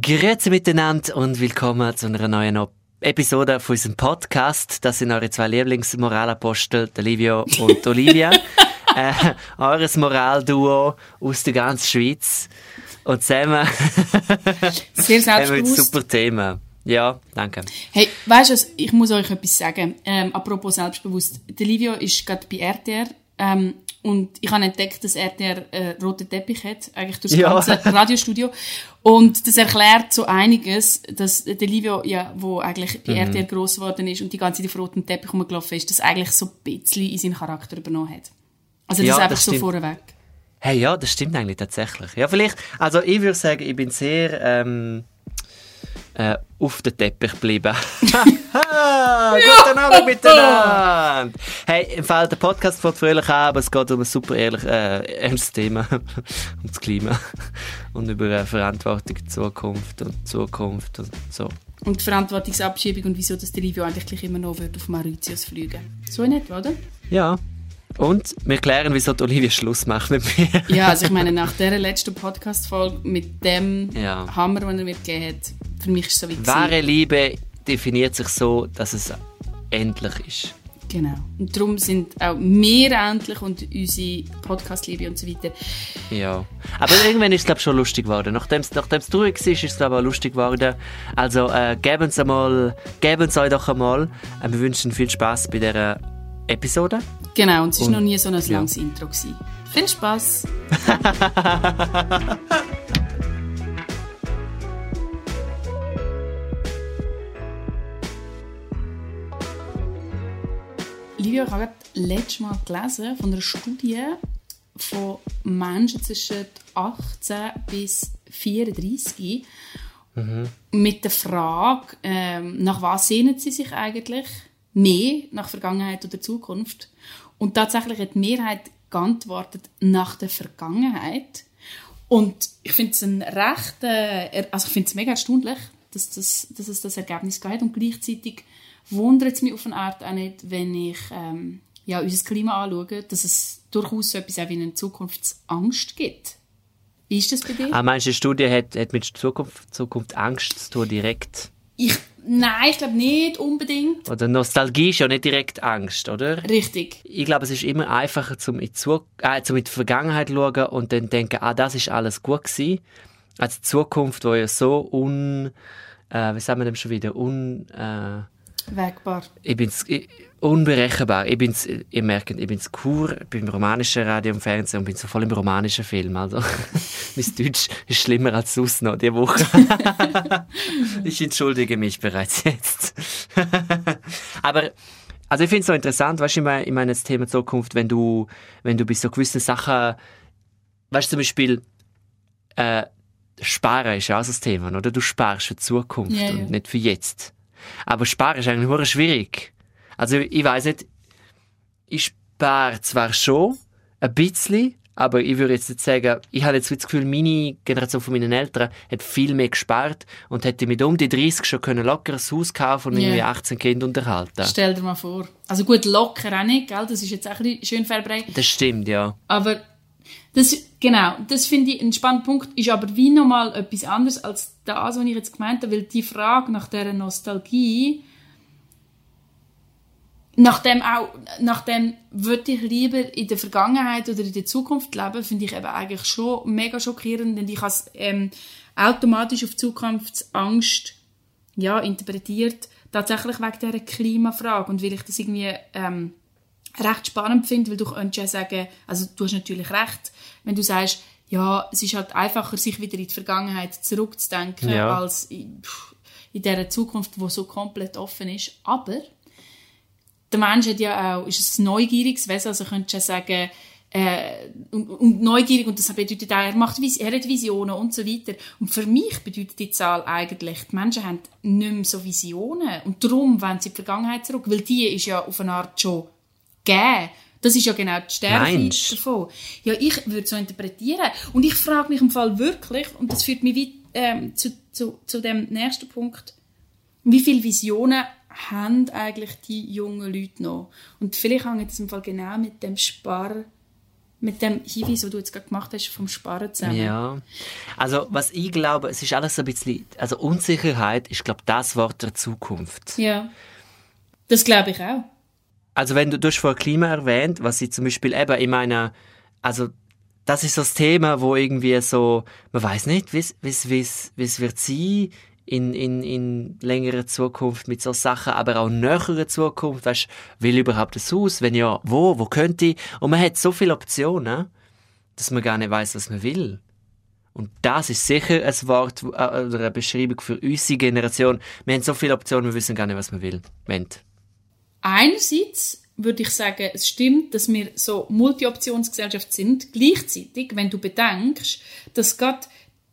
Grüezi miteinander und willkommen zu einer neuen Episode von unserem Podcast. Das sind eure zwei Lieblingsmoralapostel, Livio und Olivia. äh, eures Moralduo aus der ganzen Schweiz. Und zusammen Sehr haben wir ein selbstbewusst. super Thema. Ja, danke. Hey, weißt du, was, ich muss euch etwas sagen. Ähm, apropos selbstbewusst. Der Livio ist gerade bei RTR. Ähm, und ich habe entdeckt, dass RTR äh, roten Teppich hat, eigentlich durch das Ja. ganze Radiostudio. Und das erklärt so einiges, dass der Livio, ja, wo eigentlich bei Mhm. RTR gross geworden ist und die ganze Zeit auf rotem Teppich rumgelaufen ist, das eigentlich so ein bisschen in seinen Charakter übernommen hat. Also das Ja, einfach das so vorweg. Hey, ja, das stimmt eigentlich tatsächlich. Ja, vielleicht, also ich würde sagen, ich bin sehr ähm, äh, auf den Teppich geblieben. Guten Abend miteinander! Hey, im Fall der Podcast fängt fröhlich an, aber es geht um ein super ehrlich, äh, ernstes Thema. um das Klima. Und über äh, Verantwortung, Zukunft und Zukunft und so. Und die Verantwortungsabschiebung und wieso, dass der Livio eigentlich immer noch wird auf Mauritius fliegen So in etwa, oder? Ja. Und wir klären, wieso die Olivia Schluss macht mit mir. Ja, also ich meine, nach dieser letzten Podcast-Folge mit dem Ja. Hammer, den er mir gegeben hat, für mich ist es so wie Wahre. Liebe definiert sich so, dass es endlich ist. Genau. Und darum sind auch wir endlich und unsere Podcast-Liebe und so weiter. Ja. Aber irgendwann ist es, glaube ich, schon lustig geworden. Nachdem es traurig war, ist es, glaube ich, auch lustig geworden. Also, äh, geben Sie einmal, geben Sie euch doch einmal. Äh, wir wünschen viel Spaß bei dieser Episode. Genau, und es war noch nie so ein ja. langes Intro. Gewesen. Viel Spaß! Livio, ich habe letztes Mal gelesen von einer Studie von Menschen zwischen 18 bis 34 mit der Frage, ähm, nach was sehnen sie sich eigentlich mehr, nach Vergangenheit oder Zukunft? Und tatsächlich hat die Mehrheit geantwortet nach der Vergangenheit. Und ich finde es ein recht, äh, also ich finde es mega erstaunlich, dass, das, dass es das Ergebnis gab. Und gleichzeitig wundert es mich auf eine Art auch nicht, wenn ich ähm, ja, unser Klima anschaue, dass es durchaus so etwas auch wie eine Zukunftsangst gibt. Wie ist das bei dir? Ah, meinst du, die Studie hat, hat mit Zukunft, Zukunft Angst zu tun, direkt? Ich, nein, ich glaube nicht unbedingt. Oder Nostalgie ist ja nicht direkt Angst, oder? Richtig. Ich glaube, es ist immer einfacher, zum in, die Zu äh, zum in die Vergangenheit zu schauen und dann denken, ah, das ist alles gut gewesen, als die Zukunft, wo ja so un... Äh, wie sagen wir dem schon wieder? Un... Äh, Wegbar. ich bin's ich, unberechenbar. Ich bin's, ihr merkt, ich bin's Kur, ich bin im romanischen Radio und Fernsehen und bin so voll im romanischen Film. Also, mein Deutsch ist schlimmer als sonst noch diese Woche. ich entschuldige mich bereits jetzt. Aber, also ich finde es so interessant, weißt du, ich meine, ich meine das Thema Zukunft, wenn du, wenn du bei so gewissen Sachen, weißt du, zum Beispiel, äh, Sparen ist ja auch so das Thema, oder? Du sparst für die Zukunft ja. und nicht für jetzt. Aber sparen ist eigentlich nur schwierig. Also ich weiß nicht, ich spare zwar schon ein bisschen, aber ich würde jetzt nicht sagen, ich habe jetzt das Gefühl, meine Generation von meinen Eltern hat viel mehr gespart und hätte mit um die 30 schon können locker ein Haus kaufen und irgendwie 18 Kinder unterhalten. Stell dir mal vor. Also gut, locker auch nicht, gell? Das ist jetzt auch ein bisschen schön verbreitet. Das stimmt, ja. Aber das, genau, das finde ich ein spannender Punkt, ist aber wie nochmal etwas anderes als das, was ich jetzt gemeint habe, weil die Frage nach dieser Nostalgie, nachdem auch, nachdem würde ich lieber in der Vergangenheit oder in der Zukunft leben, finde ich eben eigentlich schon mega schockierend, denn ich habe es ähm, automatisch auf Zukunftsangst ja, interpretiert, tatsächlich wegen dieser Klimafrage und weil ich das irgendwie ähm, recht spannend finde, weil du könntest ja sagen, also du hast natürlich recht, wenn du sagst, ja, es ist halt einfacher, sich wieder in die Vergangenheit zurückzudenken, Ja. als in, pff, in dieser Zukunft, wo so komplett offen ist. Aber der Mensch hat ja auch, ist ein neugieriges Wesen, also könntest du ja sagen, äh, und, und neugierig, und das bedeutet auch, er, macht, er hat Visionen und so weiter. Und für mich bedeutet die Zahl eigentlich, die Menschen haben nicht mehr so Visionen. Und darum wollen sie in die Vergangenheit zurück, weil die ist ja auf eine Art schon gegeben. Das ist ja genau die Stärke davon. Ja, ich würde so interpretieren. Und ich frage mich im Fall wirklich, und das führt mich wie, ähm, zu, zu, zu dem nächsten Punkt, wie viele Visionen haben eigentlich die jungen Leute noch? Und vielleicht hängt das im Fall genau mit dem Spar mit dem Hinweis, den du jetzt gerade gemacht hast, vom Sparen zusammen. Ja. Also, was ich glaube, es ist alles so ein bisschen, also Unsicherheit ist, glaube ich, das Wort der Zukunft. Ja. Das glaube ich auch. Also, wenn du, du hast Klima erwähnt, was ich zum Beispiel eben in meiner, also, das ist so das Thema, wo irgendwie so, man weiß nicht, wie es wird sein in, in, in längerer Zukunft mit so Sachen, aber auch näherer Zukunft, weißt, will ich überhaupt das Haus? Wenn ja, wo? Wo könnte ich? Und man hat so viele Optionen, dass man gar nicht weiß, was man will. Und das ist sicher ein Wort äh, oder eine Beschreibung für unsere Generation. Wir haben so viele Optionen, wir wissen gar nicht, was man will. Moment. Einerseits würde ich sagen, es stimmt, dass wir so Multi-Optionsgesellschaft sind. Gleichzeitig, wenn du bedenkst, dass gerade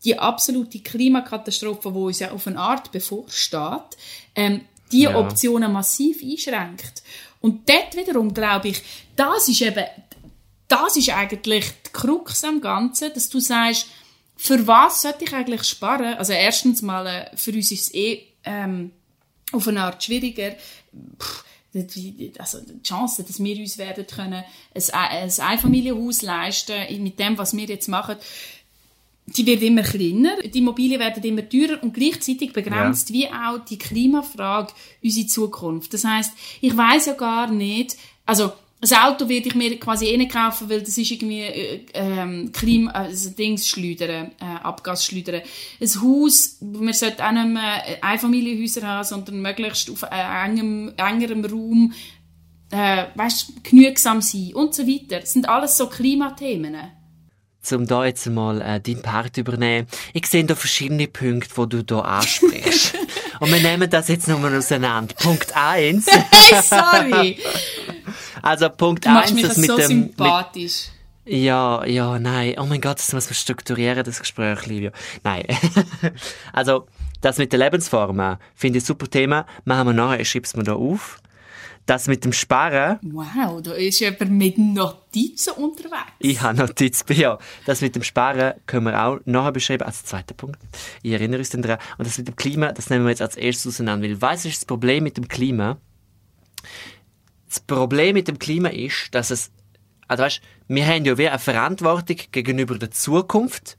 die absolute Klimakatastrophe, die uns ja auf eine Art bevorsteht, ähm, die ja. Optionen massiv einschränkt. Und dort wiederum glaube ich, das ist eben, das ist eigentlich die Krux am Ganzen, dass du sagst, für was sollte ich eigentlich sparen? Also erstens mal, äh, für uns ist es eh ähm, auf eine Art schwieriger. Pff, also die Chance, dass wir uns werden können, ein, ein Einfamilienhaus leisten mit dem, was wir jetzt machen, die wird immer kleiner, die Immobilien werden immer teurer und gleichzeitig begrenzt ja. wie auch die Klimafrage unsere Zukunft. Das heißt, ich weiß ja gar nicht, also ein Auto werde ich mir quasi eh nicht kaufen, weil das ist irgendwie äh, ähm, Klima, also Dings schleudern, äh, Abgas schleudern. Ein Haus, man sollte auch nicht mehr Einfamilienhäuser haben, sondern möglichst auf äh, engem, engerem Raum, äh, weißt, genügsam sein und so weiter. Das sind alles so Klimathemen um da jetzt mal äh, deinen Part übernehmen. Ich sehe da verschiedene Punkte, wo du da ansprichst. Und wir nehmen das jetzt nochmal auseinander. Punkt eins. Sorry. Also Punkt eins, das mit so dem sympathisch. Mit, ja, ja, nein. Oh mein Gott, das muss man strukturieren, das Gespräch, Livio. Nein. also das mit der Lebensform finde ich ein super Thema. Machen wir nachher, ich schreibe es mir da auf. Das mit dem Sparen. Wow, da ist jemand mit Notizen unterwegs. Ich habe Notizen, ja. Das mit dem Sparen können wir auch nachher beschreiben als zweiter Punkt. Ich erinnere uns daran. Und das mit dem Klima, das nehmen wir jetzt als erstes auseinander. Weil, weißt du, das Problem mit dem Klima? Das Problem mit dem Klima ist, dass es, also weißt, wir haben ja wie eine Verantwortung gegenüber der Zukunft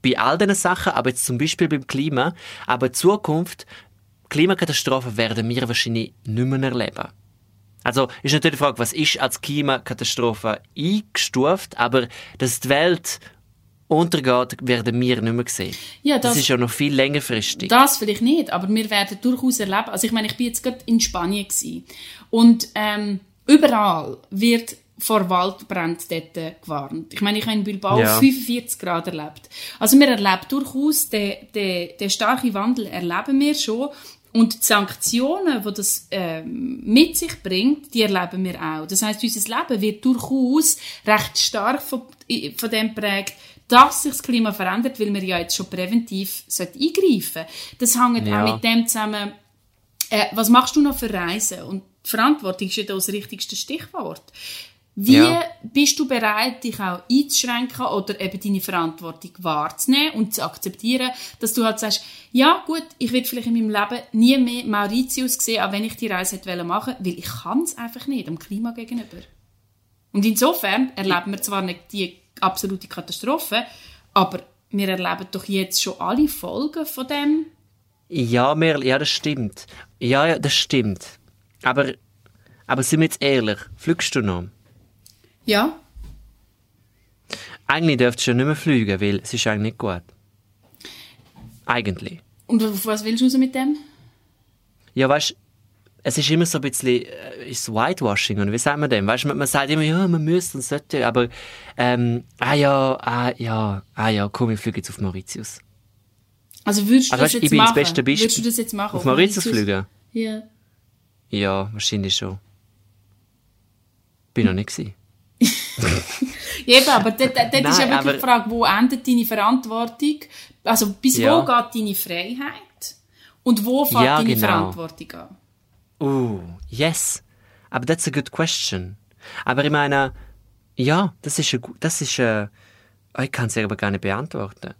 bei all diesen Sachen, aber jetzt zum Beispiel beim Klima. Aber Zukunft, Klimakatastrophen werden wir wahrscheinlich nicht mehr erleben. Also ist natürlich die Frage, was ist als Klimakatastrophe eingestuft, aber dass die Welt untergeht, werden wir nicht mehr sehen. Ja, das, das, ist ja noch viel längerfristig. Das vielleicht nicht, aber wir werden durchaus erleben. Also ich meine, ich bin jetzt gerade in Spanien gewesen. Und ähm, überall wird vor Waldbrand dort gewarnt. Ich meine, ich habe in Bilbao ja. 45 Grad erlebt. Also wir erleben durchaus den, den, den starken Wandel erleben wir schon und die Sanktionen, die das äh, mit sich bringt, die erleben wir auch. Das heißt, unser Leben wird durchaus recht stark von, von dem prägt, dass sich das Klima verändert, weil wir ja jetzt schon präventiv eingreifen sollten. Das hängt ja. auch mit dem zusammen, äh, was machst du noch für Reisen? Und die Verantwortung ist ja das richtigste Stichwort. Wie ja. bist du bereit, dich auch einzuschränken oder eben deine Verantwortung wahrzunehmen und zu akzeptieren, dass du halt sagst, ja gut, ich werde vielleicht in meinem Leben nie mehr Mauritius sehen, auch wenn ich die Reise hätte machen wollen, weil ich kann es einfach nicht, dem Klima gegenüber. Und insofern erleben wir zwar nicht die absolute Katastrophe, aber wir erleben doch jetzt schon alle Folgen von dem. Ja, wir, ja, das stimmt. Ja, ja, das stimmt. Aber, aber sind wir jetzt ehrlich, fliegst du noch? Ja. Eigentlich dürftest du ja nicht mehr fliegen, weil es ist eigentlich nicht gut. Eigentlich. Und was willst du mit dem? Ja, weißt du, es ist immer so ein bisschen äh, ist Whitewashing, und wie sagt man dem? Weißt du, man, man sagt immer, ja, man müsste und sollte, aber ähm, ah ja, ah ja, ah ja, komm, ich fliege jetzt auf Mauritius. Also würdest du also, das weißt, jetzt ich machen? Bin das beste Beispiel. Würdest du das jetzt machen? Auf, auf Mauritius, Mauritius fliegen? Ja. Ja, wahrscheinlich schon. Bin noch nicht gewesen. Eben, aber dort, dort Nein, ist ja wirklich die Frage, wo endet deine Verantwortung? Also bis ja. wo geht deine Freiheit? Und wo fängt ja, deine genau. Verantwortung an? Oh, yes. Aber that's a good question. Aber ich meine, ja, das ist, ein, das ist, ein, oh, ich kann es aber gar nicht beantworten.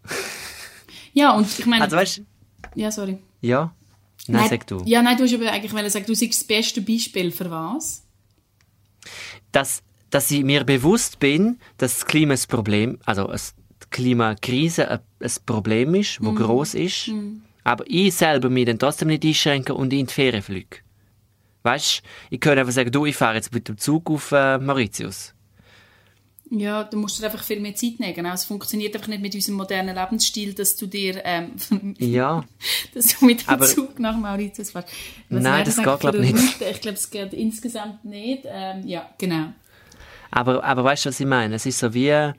ja, und ich meine... Also weißt Ja, sorry. Ja? Nein, nein, sag du. Ja, nein, du hast aber eigentlich sagen, du sagst das beste Beispiel für was? Das dass ich mir bewusst bin, dass das Klima ein Problem, also die Klimakrise ein, ein Problem ist, wo mm. groß ist, mm. aber ich selber mich dann trotzdem nicht einschränken und in die Ferien fliege. Weißt, ich könnte einfach sagen, du, ich fahre jetzt mit dem Zug auf äh, Mauritius. Ja, du musst dir einfach viel mehr Zeit nehmen. Genau. Es funktioniert einfach nicht mit unserem modernen Lebensstil, dass du dir, ähm, ja. dass du mit dem aber, Zug nach Mauritius fährst. Was nein, das geht glaube ich nicht. Ich glaube, es geht insgesamt nicht. Ähm, ja, genau. Aber, aber weißt du, was ich meine? Es ist so wie,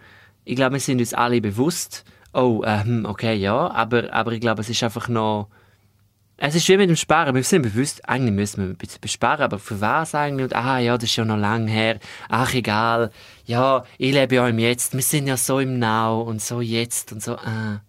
ich glaube, wir sind uns alle bewusst, oh, ähm, okay, ja, aber, aber ich glaube, es ist einfach noch, es ist wie mit dem Sparen. Wir sind bewusst, eigentlich müssen wir ein bisschen besparen, aber für was eigentlich? Und, ah, ja, das ist ja noch lange her. Ach, egal. Ja, ich lebe ja im Jetzt. Wir sind ja so im Now und so jetzt und so, ah.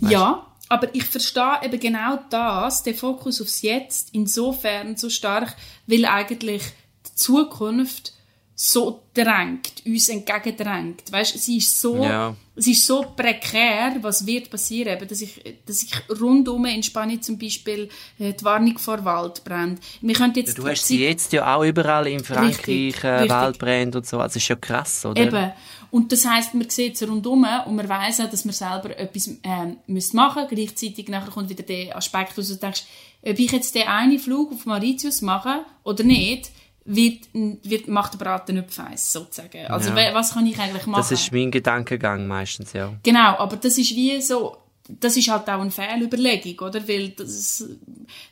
Ja, aber ich verstehe eben genau das, der Fokus aufs Jetzt, insofern so stark, weil eigentlich die Zukunft so drängt, uns entgegendrängt. Weißt, sie ist so, ja. es ist so prekär, was wird passieren, dass ich, dass ich rundum in Spanien zum Beispiel äh, die Warnung vor Waldbrand. Wir jetzt du hast sie jetzt ja auch überall in Frankreich richtig, äh, Waldbrände und so, also ist ja krass, oder? Eben. Und das heißt, man sieht es rundum und man weiß auch, dass man selber etwas ähm, müsste machen. Gleichzeitig nachher kommt wieder der Aspekt, wo du denkst, ob ich jetzt den einen Flug auf Mauritius mache oder nicht, wird, wird, macht der Braten nicht feiss, sozusagen. Also, ja. was kann ich eigentlich machen? Das ist mein Gedankengang meistens, ja. Genau, aber das ist wie so, das ist halt auch eine Fehlüberlegung, oder? Weil das,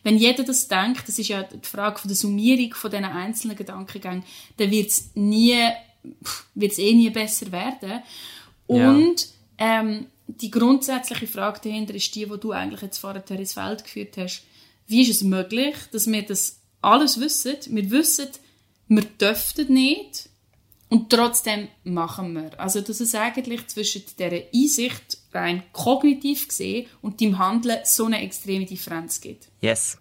wenn jeder das denkt, das ist ja die Frage von der Summierung von diesen einzelnen Gedankengängen, dann wird es nie, wird es eh nie besser werden. Und, ja. ähm, die grundsätzliche Frage dahinter ist die, die du eigentlich jetzt vorher ins Feld geführt hast. Wie ist es möglich, dass wir das alles wissen? Wir wissen, wir dürften nicht und trotzdem machen wir. Also dass es eigentlich zwischen dieser Einsicht rein kognitiv gesehen und dem Handeln so eine extreme Differenz gibt. Yes.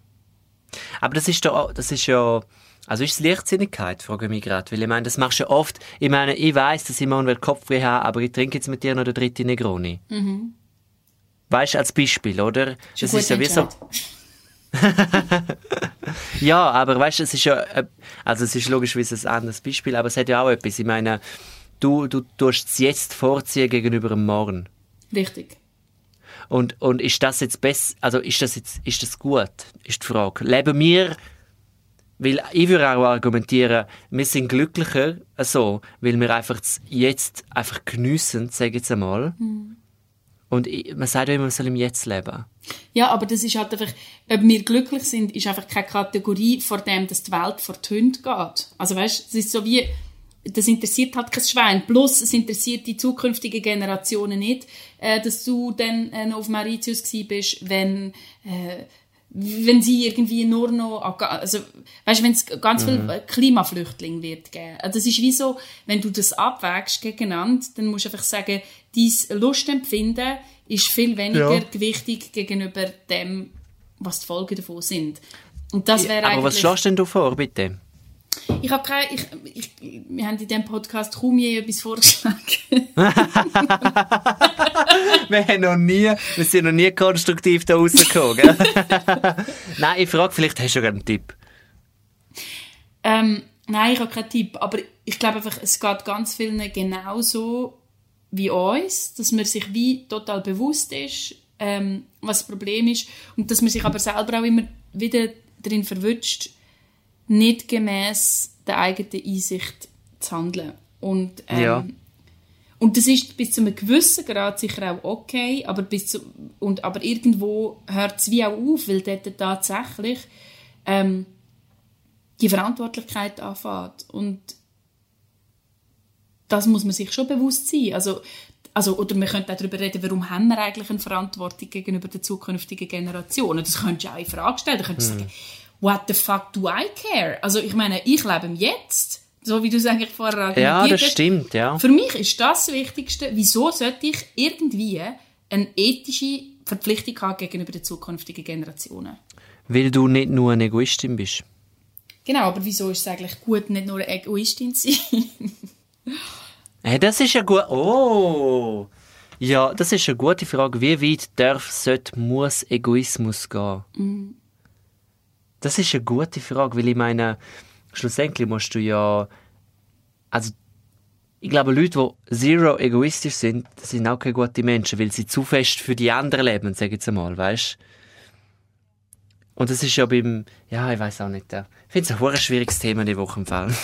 Aber das ist, da, das ist ja... Also ist es Leichtsinnigkeit, frage ich mich gerade. Weil ich meine, das machst du ja oft. Ich meine, ich weiß, dass ich morgen Kopfweh habe, aber ich trinke jetzt mit dir noch den dritten Negroni. Mhm. Weißt du, als Beispiel, oder? Das ist ja wie so... ja, aber weißt du, es ist ja, äh, also es ist logischerweise ein anderes Beispiel, aber es hat ja auch etwas. Ich meine, du, du tust es jetzt vorziehen gegenüber dem Morgen. Richtig. Und, und ist das jetzt besser, also ist das jetzt, ist das gut, ist die Frage. Leben wir, weil ich würde auch argumentieren, wir sind glücklicher so, weil wir einfach jetzt einfach geniessen, sage ich jetzt einmal. Mhm. Und man sagt ja immer, man soll im Jetzt leben. Ja, aber das ist halt einfach, ob wir glücklich sind, ist einfach keine Kategorie, vor dem, dass die Welt vor die Hunde geht. Also weißt, es ist so wie, das interessiert halt kein Schwein. Plus, es interessiert die zukünftigen Generationen nicht, äh, dass du dann äh, noch auf Mauritius gewesen bist, wenn, äh, wenn sie irgendwie nur noch, also, weißt, wenn es ganz mhm. viel Klimaflüchtling wird geben. Also das ist wie so, wenn du das abwägst gegeneinander, dann musst du einfach sagen, dein Lustempfinden ist viel weniger ja. gewichtig gegenüber dem, was die Folgen davon sind. Und das wäre Aber was schlägst denn du vor, bitte? Ich habe keine, ich, ich, wir haben in diesem Podcast kaum je etwas vorgeschlagen. wir haben noch nie, wir sind noch nie konstruktiv da rausgekommen? Nein, ich frage, vielleicht hast du sogar einen Tipp. Ähm, nein, ich habe keinen Tipp, aber ich glaube einfach, es geht ganz vielen genauso wie uns, dass man sich wie total bewusst ist, ähm, was das Problem ist und dass man sich aber selber auch immer wieder darin verwünscht, nicht gemäß der eigenen Einsicht zu handeln. Und, ähm, ja. Und das ist bis zu einem gewissen Grad sicher auch okay, aber, bis zu, und, aber irgendwo hört es wie auch auf, weil dort tatsächlich ähm, die Verantwortlichkeit anfängt. Und das muss man sich schon bewusst sein. Also, also, oder wir könnten auch darüber reden, warum haben wir eigentlich eine Verantwortung gegenüber den zukünftigen Generationen. Das könntest du auch in Frage stellen. Da könntest du hm. sagen, what the fuck do I care? Also ich meine, ich lebe im Jetzt. So wie du es eigentlich vorher argumentiert Ja, das stimmt, ja. Für mich ist das das Wichtigste. Wieso sollte ich irgendwie eine ethische Verpflichtung haben gegenüber den zukünftigen Generationen? Weil du nicht nur eine Egoistin bist. Genau, aber wieso ist es eigentlich gut, nicht nur eine Egoistin zu sein? Hey, das ist ja gut. Oh! Ja, das ist eine gute Frage. Wie weit darf, sollte, muss Egoismus gehen? Mm. Das ist eine gute Frage, weil ich meine, schlussendlich musst du ja, also ich glaube, Leute, die zero egoistisch sind, sind auch keine guten Menschen, weil sie zu fest für die anderen leben, sage ich jetzt einmal, weißt Und das ist ja beim, ja, ich weiß auch nicht, ich finde es ein schwieriges Thema die Woche im Fall.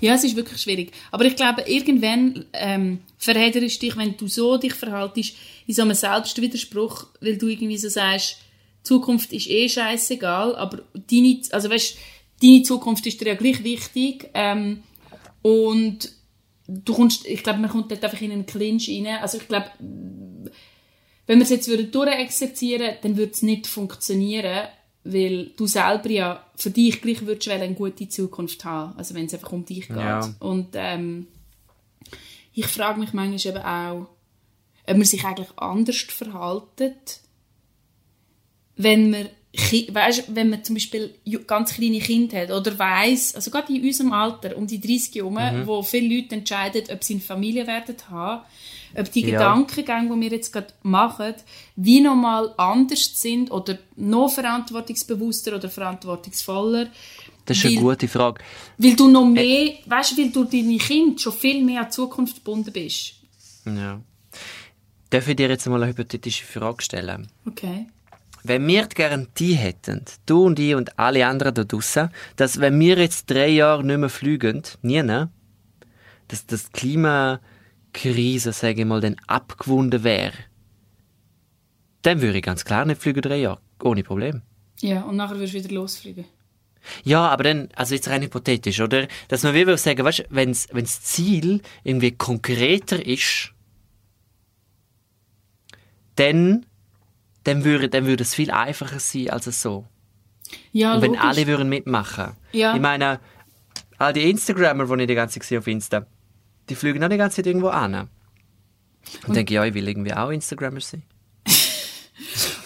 Ja, es ist wirklich schwierig. Aber ich glaube, irgendwann ähm, verhedderst dich, wenn du so dich verhaltest, in so einem Selbstwiderspruch, weil du irgendwie so sagst, Zukunft ist eh scheißegal, aber deine, also weißt, deine Zukunft ist dir ja gleich wichtig. Ähm, und du kommst, ich glaube, man kommt dort einfach in einen Clinch rein. Also ich glaube, wenn wir es jetzt durchexerzieren dann würde es nicht funktionieren, weil du selber ja für dich gleich würdest eine gute Zukunft haben, also wenn es einfach um dich geht. Ja. Und ähm, ich frage mich manchmal eben auch, ob man sich eigentlich anders verhaltet, wenn man weißt, wenn man zum Beispiel ganz kleine Kinder hat oder weiß, also gerade in unserem Alter, um die 30 herum, mhm. wo viele Leute entscheiden, ob sie eine Familie werden haben, ob die ja. Gedankengänge, die wir jetzt gerade machen, wie nochmal anders sind oder noch verantwortungsbewusster oder verantwortungsvoller. Das ist weil, eine gute Frage. Weil du noch mehr, äh, weißt, weil du deine Kinder schon viel mehr an die Zukunft gebunden bist. Ja. Darf ich dir jetzt mal eine hypothetische Frage stellen? Okay wenn wir die Garantie hätten, du und ich und alle anderen da draussen, dass wenn wir jetzt drei Jahre nicht mehr fliegen, nie, ne? dass das Klimakrise, sage ich mal, dann abgewunden wäre, dann würde ich ganz klar nicht fliegen drei Jahre, ohne Problem. Ja, und nachher würdest du wieder losfliegen. Ja, aber dann, also jetzt rein hypothetisch, oder? Dass man will sagen, weißt, wenn das Ziel irgendwie konkreter ist, dann dann würde, dann würde es viel einfacher sein als es so. Ja, Und wenn logisch. alle würden mitmachen. Ja. Ich meine, all die Instagrammer, die ich die ganze Zeit sehe auf Insta, die fliegen auch die ganze Zeit irgendwo an. Und, Und denke, ja, ich will irgendwie auch Instagrammer sein.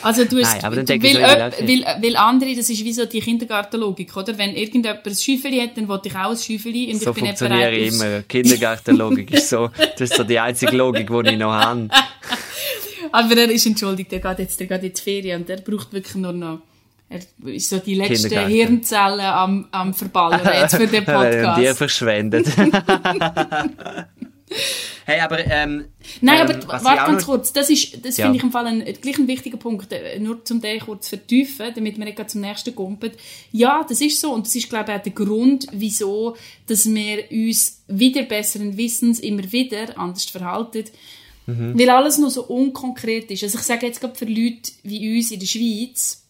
Also du hast, Nein, aber dann denke weil, ich so, weil, weil andere, das ist wie so die Kindergartenlogik, oder? Wenn irgendjemand ein Schäufeli hat, dann will ich auch ein Schäufeli und so ich bin bereit. ich immer. Kindergartenlogik ist so, das ist so die einzige Logik, die ich noch habe. Aber er ist entschuldigt, er geht jetzt, er geht in die Ferien und er braucht wirklich nur noch er ist so die letzte Hirnzellen am, am Verballern jetzt für den Podcast. die verschwendet. hey, aber ähm, Nein, aber ähm, warte ganz kurz. Das ist, das ja. finde ich im Fall ein, gleich ein wichtiger Punkt, äh, nur zum den kurz vertiefen, damit wir nicht zum nächsten kommen. Ja, das ist so und das ist glaube ich auch der Grund, wieso, dass wir uns wieder besseren Wissens immer wieder anders verhalten Mhm. Weil alles noch so unkonkret ist. Also ich sage jetzt gerade für Leute wie uns in der Schweiz,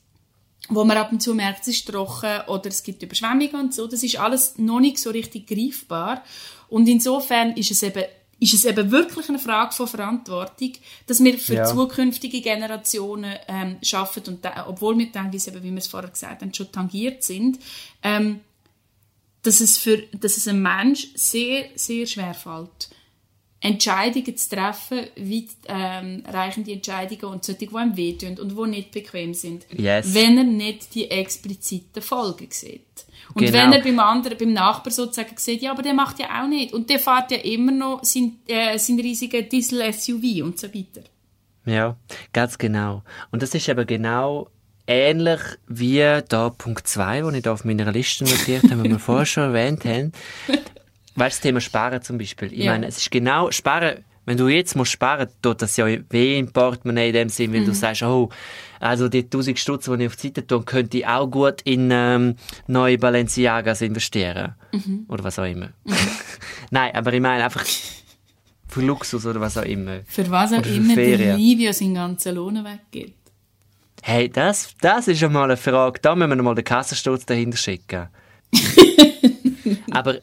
wo man ab und zu merkt, es ist trocken oder es gibt Überschwemmungen und so, das ist alles noch nicht so richtig greifbar. Und insofern ist es eben ist es eben wirklich eine Frage von Verantwortung, dass wir für ja. zukünftige Generationen ähm, schaffen und da, obwohl wir teilweise, eben, wie wir es vorher gesagt haben, schon tangiert sind, ähm, dass es für dass es einem Mensch sehr sehr schwer fällt, Entscheidungen zu treffen, weit ähm, reichende Entscheidungen und solche, die einem wehtun und die nicht bequem sind. Yes. Wenn er nicht die expliziten Folgen sieht. Und genau. wenn er beim anderen, beim Nachbar sozusagen sieht, ja, aber der macht ja auch nicht. Und der fährt ja immer noch sein, äh, sein riesigen Diesel-SUV und so weiter. Ja, ganz genau. Und das ist aber genau ähnlich wie da Punkt 2, den ich da auf meiner Liste notiert habe, den wir vorher schon erwähnt haben. Weißt du, das Thema Sparen zum Beispiel. Ich ja. meine, es ist genau, Sparen, wenn du jetzt musst sparen, tut das ja weh im Portemonnaie in dem Sinn, weil mhm. du sagst, oh, also die 1000 Stutz, die ich auf die Seite tue, könnte ich auch gut in ähm, neue Balenciagas investieren. Mhm. Oder was auch immer. Mhm. Nein, aber ich meine einfach für Luxus oder was auch immer. Für was auch immer der Livio seinen ganzen Lohn weggeht. Hey, das, das ist einmal eine Frage. Da müssen wir mal den Kassensturz dahinter schicken. aber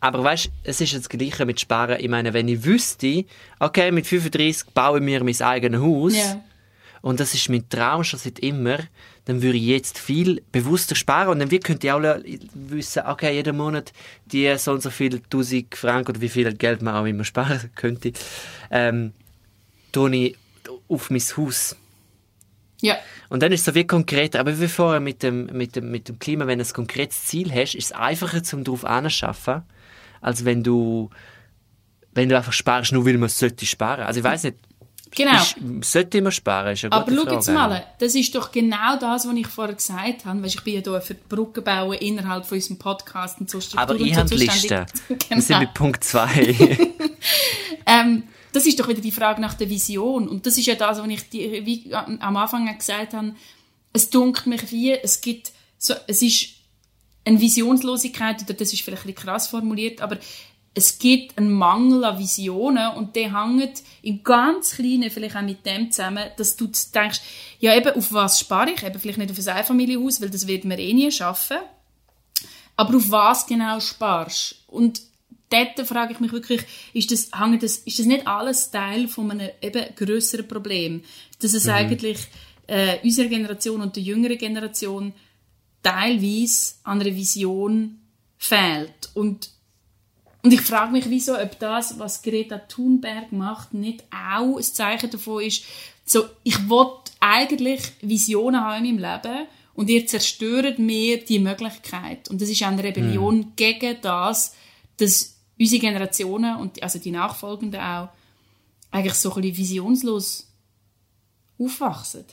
aber weißt, es ist das Gleiche mit Sparen. Ich meine, wenn ich wüsste, okay, mit 35 baue ich mir mein eigenes Haus yeah. und das ist mein Traum schon seit immer, dann würde ich jetzt viel bewusster sparen und dann könnte ich auch wissen, okay, jeden Monat die so und so viel 1000 Franken oder wie viel Geld man auch immer sparen könnte, ähm, tue ich auf mein Haus. Ja. Und dann ist es so wie konkreter. Aber wie vorher mit dem, mit, dem, mit dem Klima, wenn du ein konkretes Ziel hast, ist es einfacher, um darauf anzuschaffen als wenn du, wenn du einfach sparst, nur weil man sollte sparen. Also ich weiß nicht. Genau. Ist, sollte man sparen, ist eine Aber schau Frage. jetzt mal, das ist doch genau das, was ich vorher gesagt habe. Weißt, ich bin ja hier für die Brücke bauen innerhalb von unserem Podcast und so Aber ich so habe die zuständig. Liste. Wir sind genau. mit Punkt 2. Ähm, das ist doch wieder die Frage nach der Vision. Und das ist ja das, was ich die, wie am Anfang gesagt habe. Es dunkelt mich wie, es gibt so, es ist eine Visionslosigkeit, oder das ist vielleicht ein bisschen krass formuliert, aber es gibt einen Mangel an Visionen und der hängt im ganz Kleinen vielleicht auch mit dem zusammen, dass du denkst, ja eben, auf was spare ich? Eben vielleicht nicht auf ein Einfamilienhaus, weil das wird man eh nie schaffen. Aber auf was genau sparst? Und dort frage ich mich wirklich, ist das, hängt das, ist das nicht alles Teil von einem eben grösseren Problem? Dass es eigentlich äh, unserer Generation und der jüngeren Generation teilweise an einer Vision fehlt. Und, und ich frage mich, wieso, ob das, was Greta Thunberg macht, nicht auch ein Zeichen davon ist, so, ich will eigentlich Visionen haben in meinem Leben und ihr zerstört mir die Möglichkeit. Und das ist eine Rebellion gegen das, dass unsere Generationen und also die Nachfolgenden auch eigentlich so ein bisschen visionslos aufwachsen.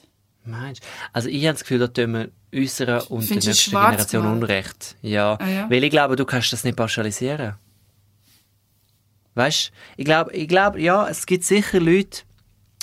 Meinst? Also ich habe das Gefühl, da tun wir unserer und der Findest du nächsten Generation? Unrecht. Ja. Ah, ja? Weil ich glaube, du kannst das nicht pauschalisieren. Weißt ich glaube, ich glaube, ja, es gibt sicher Leute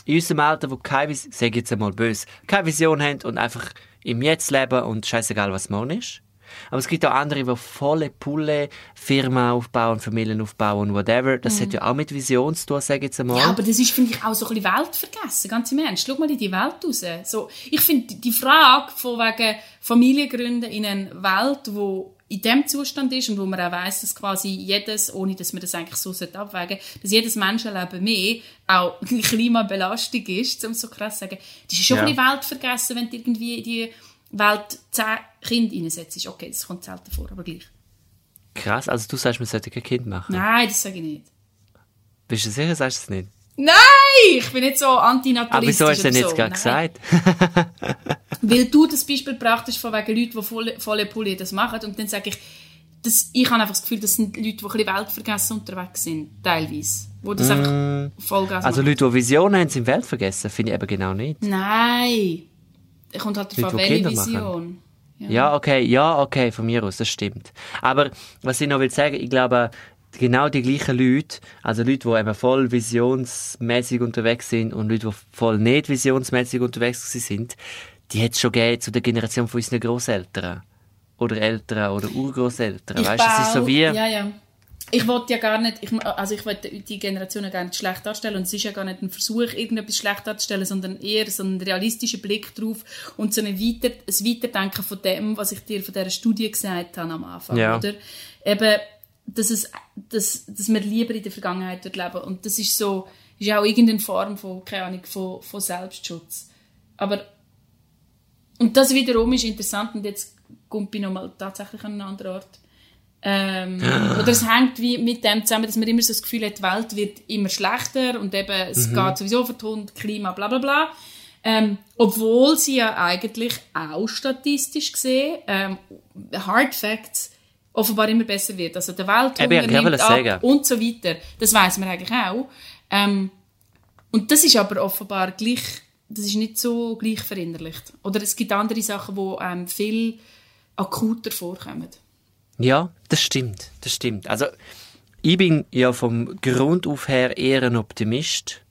in unserem Alter, die keine Vision, jetzt einmal böse, keine Vision haben und einfach im Jetzt leben und scheißegal, was morgen ist. Aber es gibt auch andere, die volle Pulle Firmen aufbauen, Familien aufbauen, whatever. Das hat ja auch mit Vision zu tun, sage ich jetzt einmal. Mhm. Ja, aber das ist, finde ich, auch so ein bisschen Weltvergessen, ganz im Ernst. Schau mal in die Welt raus. So, ich finde, die Frage von wegen Familiengründen in einer Welt, wo in dem Zustand ist und wo man auch weiss, dass quasi jedes, ohne dass man das eigentlich so abwägen sollte, dass jedes Menschenleben mehr auch Klimabelastung ist, um so krass zu sagen, das ist schon Ja. ein bisschen Weltvergessen, wenn du irgendwie in die Welt zehn Kinder reinsetzt. Okay, das kommt selten vor, aber gleich. Krass, also du sagst, man sollte kein Kind machen. Nein, das sage ich nicht. Bist du sicher, sagst du es nicht? Nein, ich bin nicht so antinatalistisch. Aber wieso hast du denn jetzt so. gerade gesagt? Weil du das Beispiel gebracht hast von wegen Leuten, die volle, volle Pulle das machen. Und dann sage ich, das, ich habe einfach das Gefühl, das sind Leute, die ein bisschen weltvergessen unterwegs sind, teilweise. Wo das einfach Vollgas Also machen. Leute, die Visionen haben, sind Welt vergessen, finde ich eben genau nicht. Nein. Kommt halt davon, welche. Vision. Ja, okay, ja, okay, von mir aus, das stimmt. Aber was ich noch will sagen, ich glaube, genau die gleichen Leute, also Leute, die eben voll visionsmäßig unterwegs sind und Leute, die voll nicht visionsmäßig unterwegs sind, die hat es schon gegeben zu der Generation von unseren Großeltern. Oder Eltern oder Urgroßeltern. Weißt du, es ist so wie. Ja, ja. Ich wollte ja gar nicht, ich, also ich wollte die Generationen gar nicht schlecht darstellen und es ist ja gar nicht ein Versuch, irgendetwas schlecht darzustellen, sondern eher so ein realistischer Blick drauf und so ein, Weiter, ein Weiterdenken von dem, was ich dir von dieser Studie gesagt habe am Anfang, Ja. oder? Eben, dass, es, dass, dass wir lieber in der Vergangenheit dort leben und das ist so, ist auch irgendeine Form von, keine Ahnung, von, von Selbstschutz. Aber und das wiederum ist interessant und jetzt kommt ich nochmal tatsächlich an einen anderen Ort. Ähm, oder es hängt wie mit dem zusammen, dass man immer so das Gefühl hat, die Welt wird immer schlechter und eben es geht sowieso für den Hund, Klima, bla bla bla. Ähm, obwohl sie ja eigentlich auch statistisch gesehen, ähm, Hard Facts, offenbar immer besser wird. Also der Welthunger nimmt ab sagen. und so weiter. Das weiß man eigentlich auch. Ähm, und das ist aber offenbar gleich, das ist nicht so gleich verinnerlicht. Oder es gibt andere Sachen, die ähm, viel akuter vorkommen. Ja, das stimmt, das stimmt. Also, ich bin ja vom Grund auf her eher ein Optimist.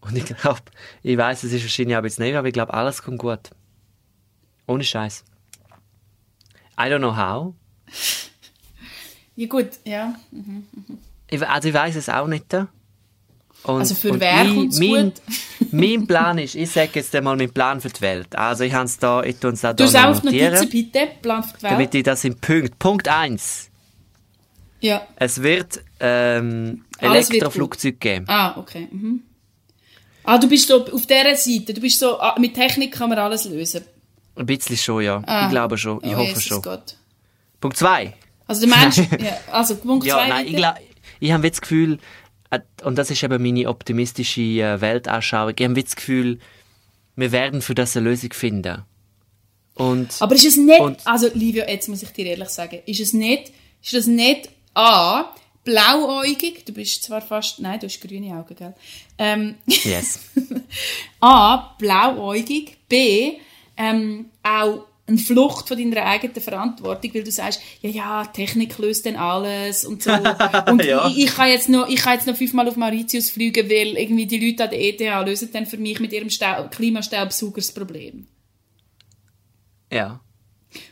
Und ich glaube, ich weiß, es ist wahrscheinlich auch bisschen naiv, aber ich glaube, alles kommt gut. Ohne Scheiß. I don't know how. Ja gut, ja. Ich, also, ich weiß es auch nicht. Und, Also für und wer mein, gut? Mein Plan ist, ich sage jetzt einmal meinen Plan für die Welt. Also, ich habe es da, ich tue es auch Du da noch notieren, Notizen, bitte. Plan für die Welt. damit ich das in Punkt. Punkt 1. ja. Es wird ähm, wird Elektroflugzeuge geben. Ah, okay. Mhm. Ah, du bist so auf dieser Seite. Du bist so, ah, mit Technik kann man alles lösen. Ein bisschen schon, ja. Ah. Ich glaube schon. Ich Oh, hoffe Jesus schon. Gott. Punkt 2. Also der Mensch, ja, also Punkt Ja, zwei nein, ich, glaub, ich habe das Gefühl, und das ist eben meine optimistische äh, Weltanschauung, ich habe das Gefühl, wir werden für das eine Lösung finden. Und Aber ist es nicht, also Livio, jetzt muss ich dir ehrlich sagen, ist es nicht, ist das nicht A, blauäugig. Du bist zwar fast, nein, du hast grüne Augen, gell? Ähm, Yes. A, blauäugig. B, ähm, auch eine Flucht von deiner eigenen Verantwortung, weil du sagst, ja, ja, Technik löst dann alles und so. Und Ja. ich, ich, kann jetzt noch, ich kann jetzt noch fünfmal auf Mauritius fliegen, weil irgendwie die Leute an der ETH lösen dann für mich mit ihrem Stau Klimastaubsauger das Problem. Ja.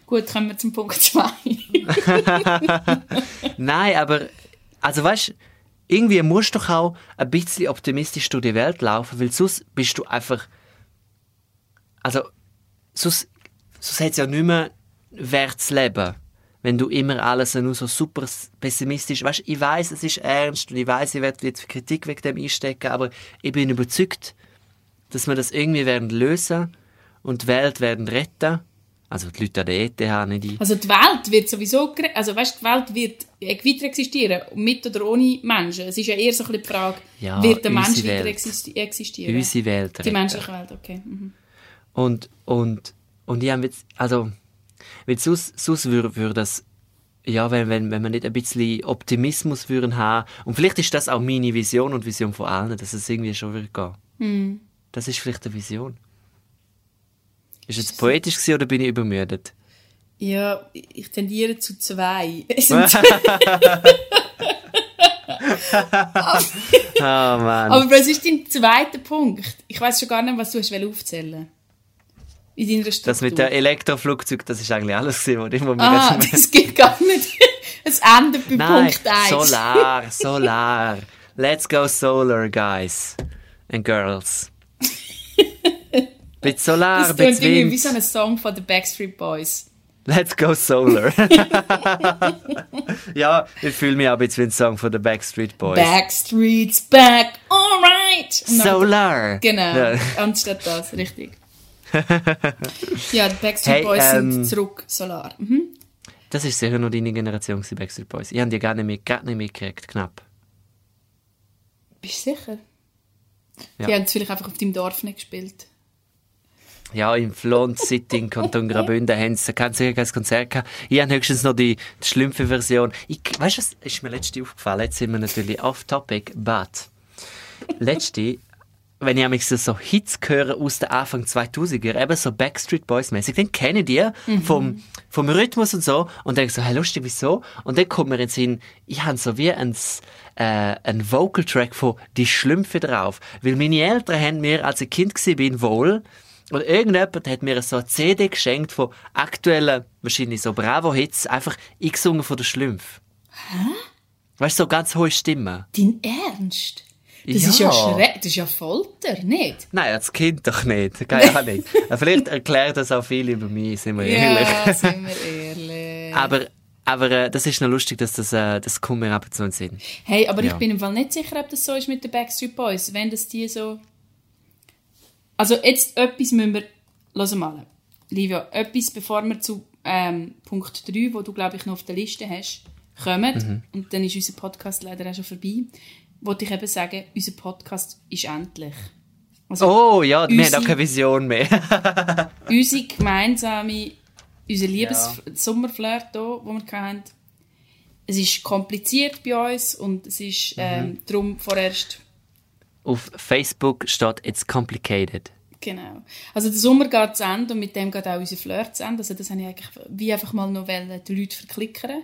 Gut, kommen wir zum Punkt 2. Nein, aber, also weißt irgendwie musst du doch auch ein bisschen optimistisch durch die Welt laufen, weil sonst bist du einfach, also, sonst, sonst hat es ja nicht mehr wert zu leben, wenn du immer alles nur so super pessimistisch, weißt ich weiß, es ist ernst und ich weiß, ich werde jetzt Kritik wegen dem einstecken, aber ich bin überzeugt, dass wir das irgendwie werden lösen und die Welt werden retten. Also die Leute an der ETH nicht ich. Also die Welt wird sowieso, also weißt, die Welt wird weiter existieren, mit oder ohne Menschen. Es ist ja eher so ein bisschen die Frage, Ja, wird der Mensch weiter Welt. existi existieren? Unsere Welt Die retten. menschliche Welt, okay. Mhm. Und, und, und ich habe jetzt, also, weil sonst, sonst würde, würde das, ja, wenn, wenn, wenn wir nicht ein bisschen Optimismus würden haben, und vielleicht ist das auch meine Vision und Vision von allen, dass es irgendwie schon wird gehen. Hm. Das ist vielleicht eine Vision. Ist jetzt poetisch gewesen oder bin ich übermüdet? Ja, ich tendiere zu zwei. Es Oh Mann. Aber was ist dein zweiter Punkt? Ich weiß schon gar nicht, was du hast aufzählen In deiner Struktur. das mit dem Elektroflugzeug, das ist eigentlich alles was ich mir Ah, jetzt- das geht gar nicht. Es endet bei Nein, Punkt 1. Solar, Solar. Let's go Solar, guys and girls. Mit Solar, Das klingt irgendwie wie so ein Song von den Backstreet Boys. Let's go Solar. ja, ich fühle mich auch ein bisschen wie ein Song von den Backstreet Boys. Backstreet's back, alright. Solar. Genau, Ja. anstatt das, richtig. ja, die Backstreet Hey, Boys ähm, sind zurück, Solar. Mhm. Das ist sicher noch deine Generation, die Backstreet Boys. Ich habe die gar nicht, mit, gar nicht mitgekriegt, knapp. Bist du sicher? Ja. Die haben es vielleicht einfach auf deinem Dorf nicht gespielt. Ja, im Flont City in Kanton Graubünden haben sie kein sicher kein Konzert gehabt. Ich habe höchstens noch die, die schlimmste Version. Ich, weißt du, was ist mir letzte aufgefallen? Jetzt sind wir natürlich off topic, but letzte, wenn ich manchmal so- so Hits höre aus den Anfang 2000er, eben so Backstreet Boys mäßig, dann kenne ich die vom, vom Rhythmus und so und denke so, hey, lustig, wieso? Und dann kommt mir in den Sinn, ich habe so wie ein, äh, ein Vocal Track von Die Schlümpfe drauf. Weil meine Eltern haben mir, als ich Kind war, wohl, oder irgendjemand hat mir so eine CD geschenkt von aktuellen, wahrscheinlich so Bravo-Hits, einfach eingesungen von der Schlümpf. Hä? Weißt du, so ganz hohe Stimmen. Dein Ernst? Das Ja. ist ja schreck, das ist ja Folter, nicht? Nein, als Kind doch nicht. Keine Ahnung. Vielleicht erklärt das auch viel über mich, sind wir ehrlich. Ja, sind wir ehrlich. Aber, aber äh, das ist noch lustig, dass das, äh, das kommt mir ab und zu Sinn. Hey, aber ich Ja. bin im Fall nicht sicher, ob das so ist mit den Backstreet Boys. Wenn das die so... Also jetzt etwas müssen wir... Los mal. Livia, etwas, bevor wir zu ähm, Punkt 3, wo du, glaube ich, noch auf der Liste hast, kommen, Mhm. und dann ist unser Podcast leider auch schon vorbei, wollte ich eben sagen, unser Podcast ist endlich. Also Oh ja, wir haben Unsere- auch keine Vision mehr. unsere gemeinsame, unser Liebes-Sommerflirt hier, wo wir hatten, es ist kompliziert bei uns und es ist Mhm. ähm, darum vorerst Auf Facebook steht It's complicated. Genau. Also der Sommer geht zu Ende und mit dem geht auch unser Flirt zu Ende. Also das habe ich eigentlich wie einfach mal noch wollen, die Leute verklickern.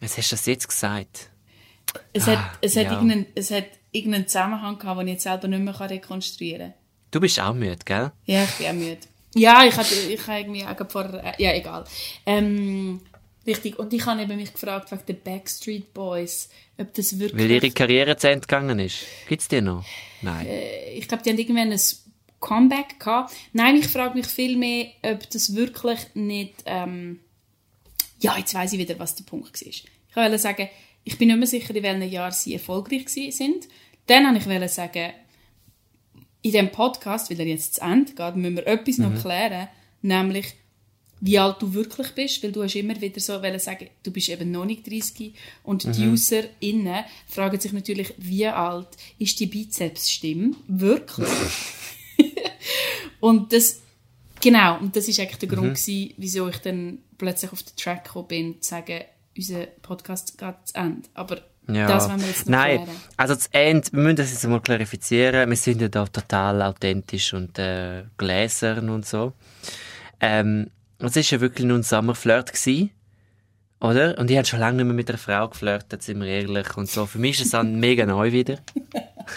Was hast du das jetzt gesagt? Es Ah, hat, es hat, ja. irgendeinen, es hat irgendeinen Zusammenhang gehabt, den ich jetzt selber nicht mehr rekonstruieren kann. Du bist auch müde, gell? Ja, ich bin auch müde. Ja, ich hatte, ich habe irgendwie auch vorher, äh, ja, egal. Ähm, richtig. Und ich habe eben mich gefragt, wegen den Backstreet Boys, ob das wirklich... Weil ihre Karriere zu Ende gegangen ist. Gibt's die noch? Nein. ich glaube, die haben irgendwann ein Comeback gehabt. Nein, ich frage mich viel mehr, ob das wirklich nicht. Ähm ja, jetzt weiß ich wieder, was der Punkt war. Ich wollte sagen, ich bin nicht mehr sicher, in welchem Jahr sie erfolgreich sind. Dann wollte ich sagen, in diesem Podcast, weil er jetzt zu Ende geht, müssen wir etwas noch klären, nämlich wie alt du wirklich bist, weil du hast immer wieder so sagen, du bist eben noch nicht 30 und die UserInnen fragen sich natürlich, wie alt ist die Bizepsstimme? Wirklich? und das, genau, und das ist eigentlich der Grund gewesen, wieso ich dann plötzlich auf den Track gekommen bin, zu sagen, unser Podcast geht zu Ende. Aber Ja. Das wollen wir jetzt noch Nein, klären. also das Ende, wir müssen das jetzt mal klarifizieren. Wir sind ja da total authentisch und äh, gläsern und so. Ähm, es war ja wirklich nur ein Sommerflirt gewesen, oder? Und ich habe schon lange nicht mehr mit einer Frau geflirtet, sind wir ehrlich und so. Für mich ist es dann mega neu wieder.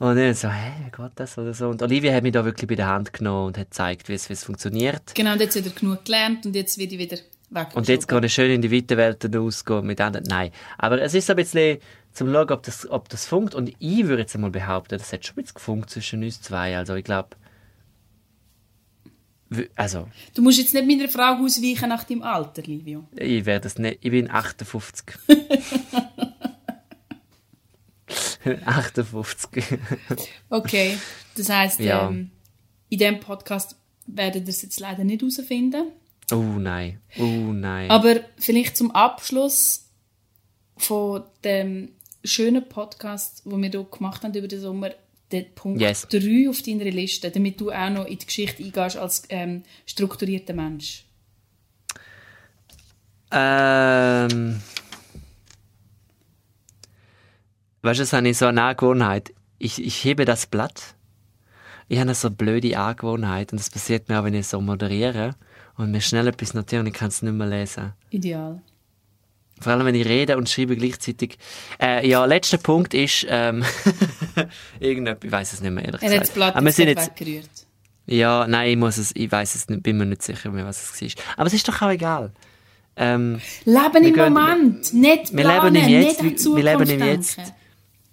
und dann so, hä, wie geht das oder so? Und Olivia hat mich da wirklich bei der Hand genommen und hat gezeigt, wie es, wie es funktioniert. Genau, und jetzt hat er genug gelernt und jetzt wird ich wieder weg. Und jetzt kann ich schön in die weite Welt hinausgehen mit anderen. Nein. Aber es ist ein bisschen zum Schauen, ob das, ob das funkt. Und ich würde jetzt einmal behaupten, das hat schon ein bisschen gefunkt zwischen uns zwei. Also ich glaube. Also, Du musst jetzt nicht meiner Frau ausweichen nach deinem Alter, Livio. ich werde das nicht. Ich bin 58. 58. Okay, das heisst, Ja. ähm, in diesem Podcast werden wir es jetzt leider nicht herausfinden. Oh nein. Oh nein. Aber vielleicht zum Abschluss von dem schönen Podcast, wo wir hier gemacht haben über den Sommer, der Punkt Yes. 3 auf deiner Liste, damit du auch noch in die Geschichte eingehst als ähm, strukturierter Mensch. Ähm. Weißt du, das habe ich so eine Angewohnheit. Ich, ich hebe das Blatt. Ich habe so eine blöde Angewohnheit und das passiert mir auch, wenn ich so moderiere und mir schnell etwas notiere und ich kann es nicht mehr lesen. Ideal. Vor allem, wenn ich rede und schreibe gleichzeitig. Äh, ja, letzter Punkt ist, ähm, irgendetwas, ich weiß es nicht mehr, ehrlich Er gesagt. Blatt Aber wir sind jetzt, weggerührt. ja, nein, ich muss es, ich weiß es nicht, bin mir nicht sicher mehr, was es war. Aber es ist doch auch egal. Ähm, Leben im gehen- Moment, nicht wir planen, leben im Jetzt, die wir leben im Jetzt. denken.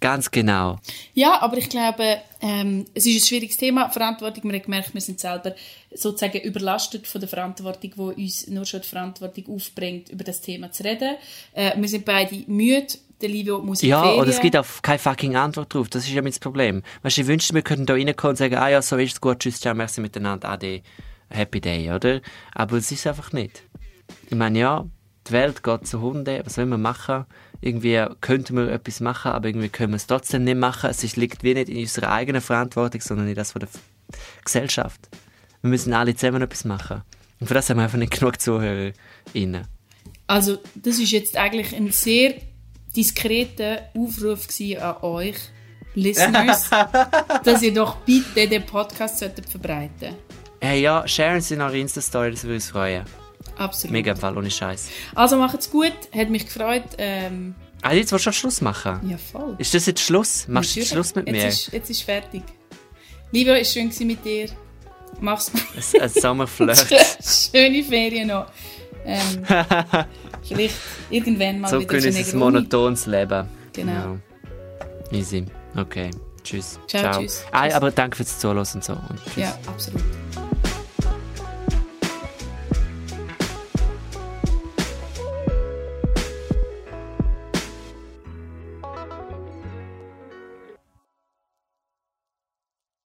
Ganz genau. Ja, aber ich glaube, ähm, es ist ein schwieriges Thema. Verantwortung, wir haben gemerkt, wir sind selber sozusagen überlastet von der Verantwortung, die uns nur schon die Verantwortung aufbringt, über das Thema zu reden. Äh, wir sind beide müde. Der Livio muss Ja, Ferien. oder es gibt auch keine fucking Antwort drauf. Das ist ja das Problem. Weißt du, ich wünschte, wir könnten da reinkommen und sagen, ah ja, so ist es gut, tschüss, ciao, merci miteinander, ade, happy day, oder? Aber es ist einfach nicht. Ich meine, ja, die Welt geht zu Hunde, was wollen wir machen? Irgendwie könnten wir etwas machen, aber irgendwie können wir es trotzdem nicht machen. Es liegt wie nicht in unserer eigenen Verantwortung, sondern in das von der Gesellschaft. Wir müssen alle zusammen etwas machen. Und für das haben wir einfach nicht genug ZuhörerInnen. Also, das ist jetzt eigentlich ein sehr diskreter Aufruf an euch, Listeners, dass ihr doch bitte den Podcast solltet verbreiten Hey, ja, sharen Sie in eure Insta-Story, das würde uns freuen. Absolut. Mega Fall, ohne Scheiß. Also macht's gut, hat mich gefreut. Ähm, Ah, jetzt willst du schon Schluss machen? ja, voll. Ist das jetzt Schluss? Machst du jetzt Natürlich. Schluss mit mir? Jetzt ist, jetzt ist fertig. Livio, es war schön mit dir. Mach's gut. Ein, ein Sommerflirt. Schöne Ferien noch. Ähm, vielleicht irgendwann mal so wieder genießt zu es monotones Leben. Genau. Ja. Easy. Okay. Tschüss. Ciao, tschüss. Ah, aber danke fürs Zuhören und so. Und tschüss. Ja, absolut.